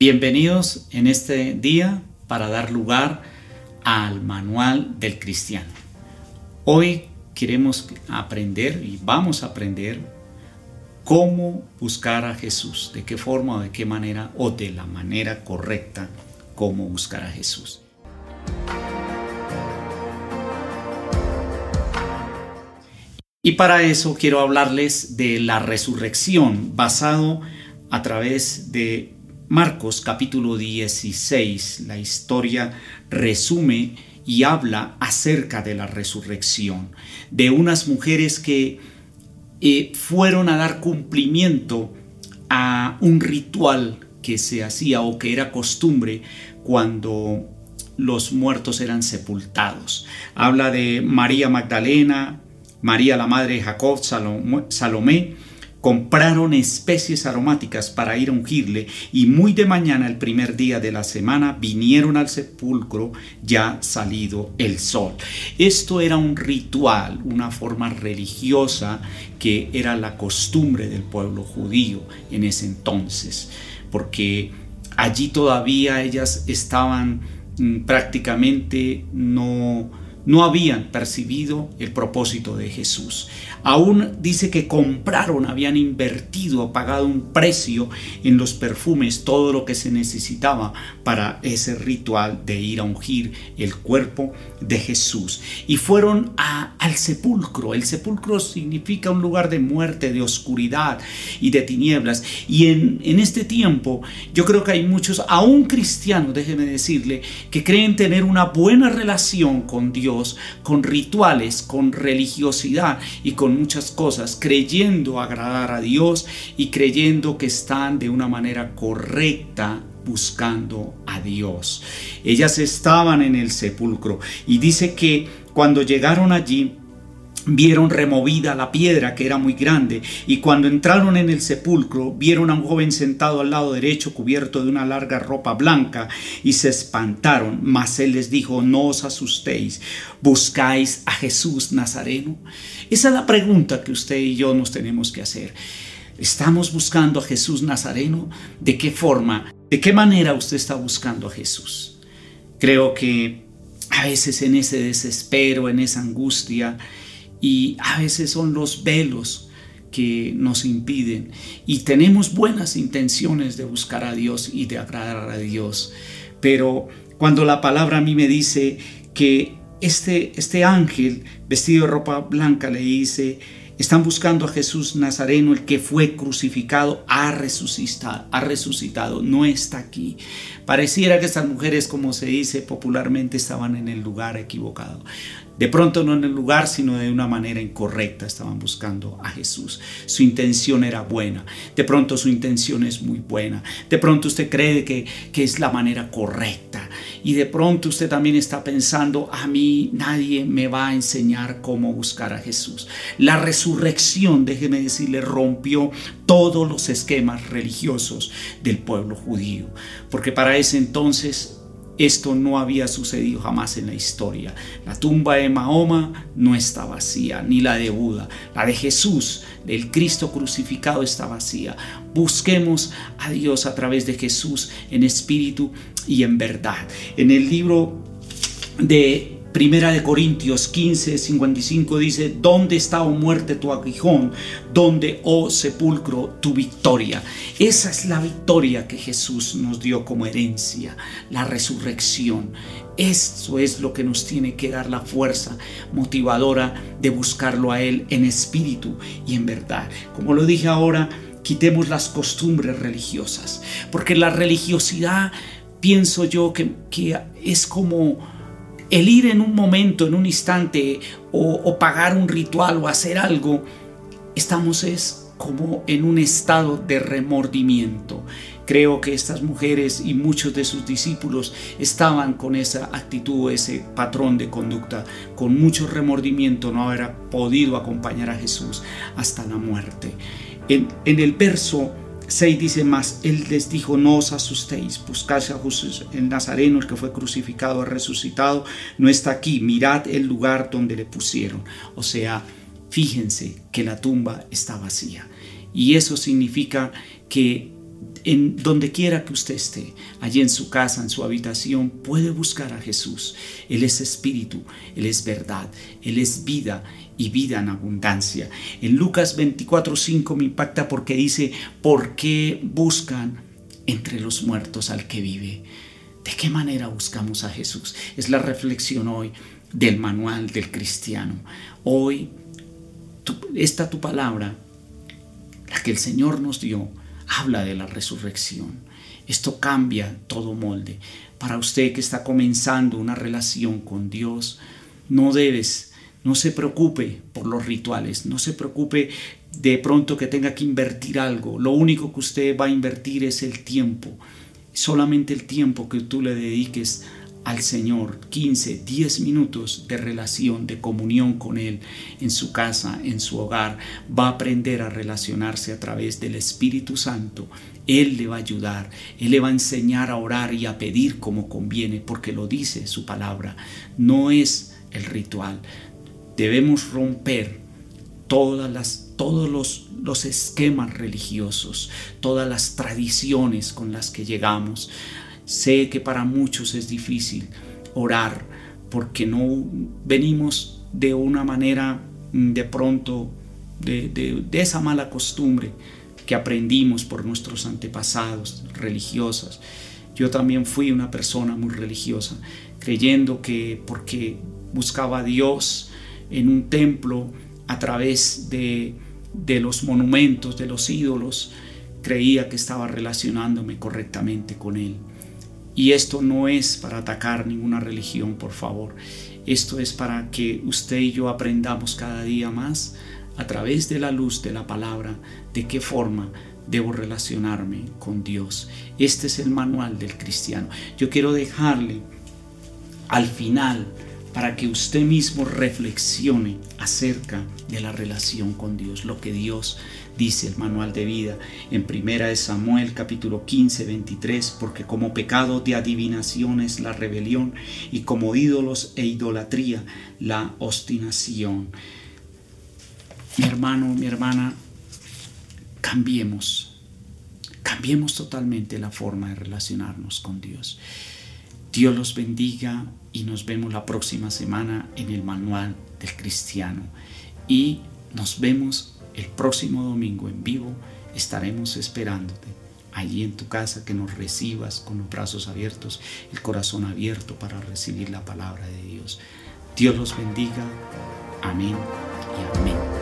Bienvenidos en este día para dar lugar al manual del cristiano. Hoy queremos aprender y vamos a aprender cómo buscar a Jesús, de qué forma o de qué manera o de la manera correcta cómo buscar a Jesús. Y para eso quiero hablarles de la resurrección basado a través de Marcos capítulo 16, la historia resume y habla acerca de la resurrección, de unas mujeres que eh, fueron a dar cumplimiento a un ritual que se hacía o que era costumbre cuando los muertos eran sepultados. Habla de María Magdalena, María la madre de Jacob, Salomé, compraron especies aromáticas para ir a ungirle y muy de mañana el primer día de la semana vinieron al sepulcro ya salido el sol. Esto era un ritual, una forma religiosa que era la costumbre del pueblo judío en ese entonces, porque allí todavía ellas estaban mm, prácticamente no no habían percibido el propósito de Jesús. Aún dice que compraron, habían invertido, pagado un precio en los perfumes, todo lo que se necesitaba para ese ritual de ir a ungir el cuerpo de Jesús. Y fueron al sepulcro. El sepulcro significa un lugar de muerte, de oscuridad y de tinieblas. Y en, en este tiempo yo creo que hay muchos, aún cristianos, déjeme decirle, que creen tener una buena relación con Dios con rituales, con religiosidad y con muchas cosas, creyendo agradar a Dios y creyendo que están de una manera correcta buscando a Dios. Ellas estaban en el sepulcro y dice que cuando llegaron allí, vieron removida la piedra que era muy grande y cuando entraron en el sepulcro vieron a un joven sentado al lado derecho cubierto de una larga ropa blanca y se espantaron, mas él les dijo, no os asustéis, buscáis a Jesús Nazareno. Esa es la pregunta que usted y yo nos tenemos que hacer. ¿Estamos buscando a Jesús Nazareno? ¿De qué forma? ¿De qué manera usted está buscando a Jesús? Creo que a veces en ese desespero, en esa angustia, y a veces son los velos que nos impiden. Y tenemos buenas intenciones de buscar a Dios y de agradar a Dios, pero cuando la palabra a mí me dice que este, este ángel vestido de ropa blanca le dice, están buscando a Jesús Nazareno, el que fue crucificado, ha resucitado, ha resucitado, no está aquí. Pareciera que estas mujeres, como se dice popularmente, estaban en el lugar equivocado. De pronto no en el lugar, sino de una manera incorrecta estaban buscando a Jesús. Su intención era buena. De pronto su intención es muy buena. De pronto usted cree que, que es la manera correcta. Y de pronto usted también está pensando, a mí nadie me va a enseñar cómo buscar a Jesús. La resurrección, déjeme decirle, rompió todos los esquemas religiosos del pueblo judío. Porque para ese entonces esto no había sucedido jamás en la historia. La tumba de Mahoma no está vacía, ni la de Buda. La de Jesús, el Cristo crucificado, está vacía. Busquemos a Dios a través de Jesús en espíritu y en verdad. En el libro de Primera de Corintios 15, 55 dice, ¿dónde está, oh muerte, tu aguijón? ¿Dónde, oh sepulcro, tu victoria? Esa es la victoria que Jesús nos dio como herencia, la resurrección. Eso es lo que nos tiene que dar la fuerza motivadora de buscarlo a Él en espíritu y en verdad. Como lo dije ahora, quitemos las costumbres religiosas, porque la religiosidad, pienso yo, que, que es como el ir en un momento, en un instante, o, pagar un ritual o hacer algo, estamos es como en un estado de remordimiento. Creo que estas mujeres y muchos de sus discípulos estaban con esa actitud, ese patrón de conducta, con mucho remordimiento no haber podido acompañar a Jesús hasta la muerte. En, en el verso 6 dice más, Él les dijo, no os asustéis, buscad a Jesús el Nazareno, el que fue crucificado, resucitado, no está aquí, mirad el lugar donde le pusieron. O sea, fíjense que la tumba está vacía. Y eso significa que en donde quiera que usted esté, allí en su casa, en su habitación, puede buscar a Jesús. Él es espíritu, Él es verdad, Él es vida y vida en abundancia. En Lucas 24:5 me impacta porque dice, ¿por qué buscan entre los muertos al que vive? ¿De qué manera buscamos a Jesús? Es la reflexión hoy del manual del cristiano. Hoy, esta tu palabra, la que el Señor nos dio, habla de la resurrección. Esto cambia todo molde. Para usted que está comenzando una relación con Dios, no debes, no se preocupe por los rituales, no se preocupe de pronto que tenga que invertir algo. Lo único que usted va a invertir es el tiempo. Solamente el tiempo que tú le dediques al Señor 15, 10 minutos de relación, de comunión con Él en su casa, en su hogar, va a aprender a relacionarse a través del Espíritu Santo. Él le va a ayudar, Él le va a enseñar a orar y a pedir como conviene, porque lo dice su palabra. No es el ritual. Debemos romper todas las, todos los, los esquemas religiosos, todas las tradiciones con las que llegamos Sé que para muchos es difícil orar porque no venimos de una manera mm, de pronto de, esa mala costumbre que aprendimos por nuestros antepasados religiosos. Yo también fui una persona muy religiosa, creyendo que porque buscaba a Dios en un templo a través de, de los monumentos, de los ídolos, creía que estaba relacionándome correctamente con Él. Y esto no es para atacar ninguna religión, por favor. Esto es para que usted y yo aprendamos cada día más a través de la luz de la palabra de qué forma debo relacionarme con Dios. Este es el manual del cristiano. Yo quiero dejarle al final para que usted mismo reflexione acerca de la relación con Dios, lo que Dios dice el manual de vida en primera de Samuel capítulo 15, 23, porque como pecado de adivinación es la rebelión y como ídolos e idolatría la obstinación. Mi hermano, mi hermana, cambiemos, cambiemos totalmente la forma de relacionarnos con Dios. Dios los bendiga y nos vemos la próxima semana en el manual del cristiano. Y nos vemos el próximo domingo en vivo estaremos esperándote allí en tu casa que nos recibas con los brazos abiertos, el corazón abierto para recibir la palabra de Dios. Dios los bendiga. Amén y amén.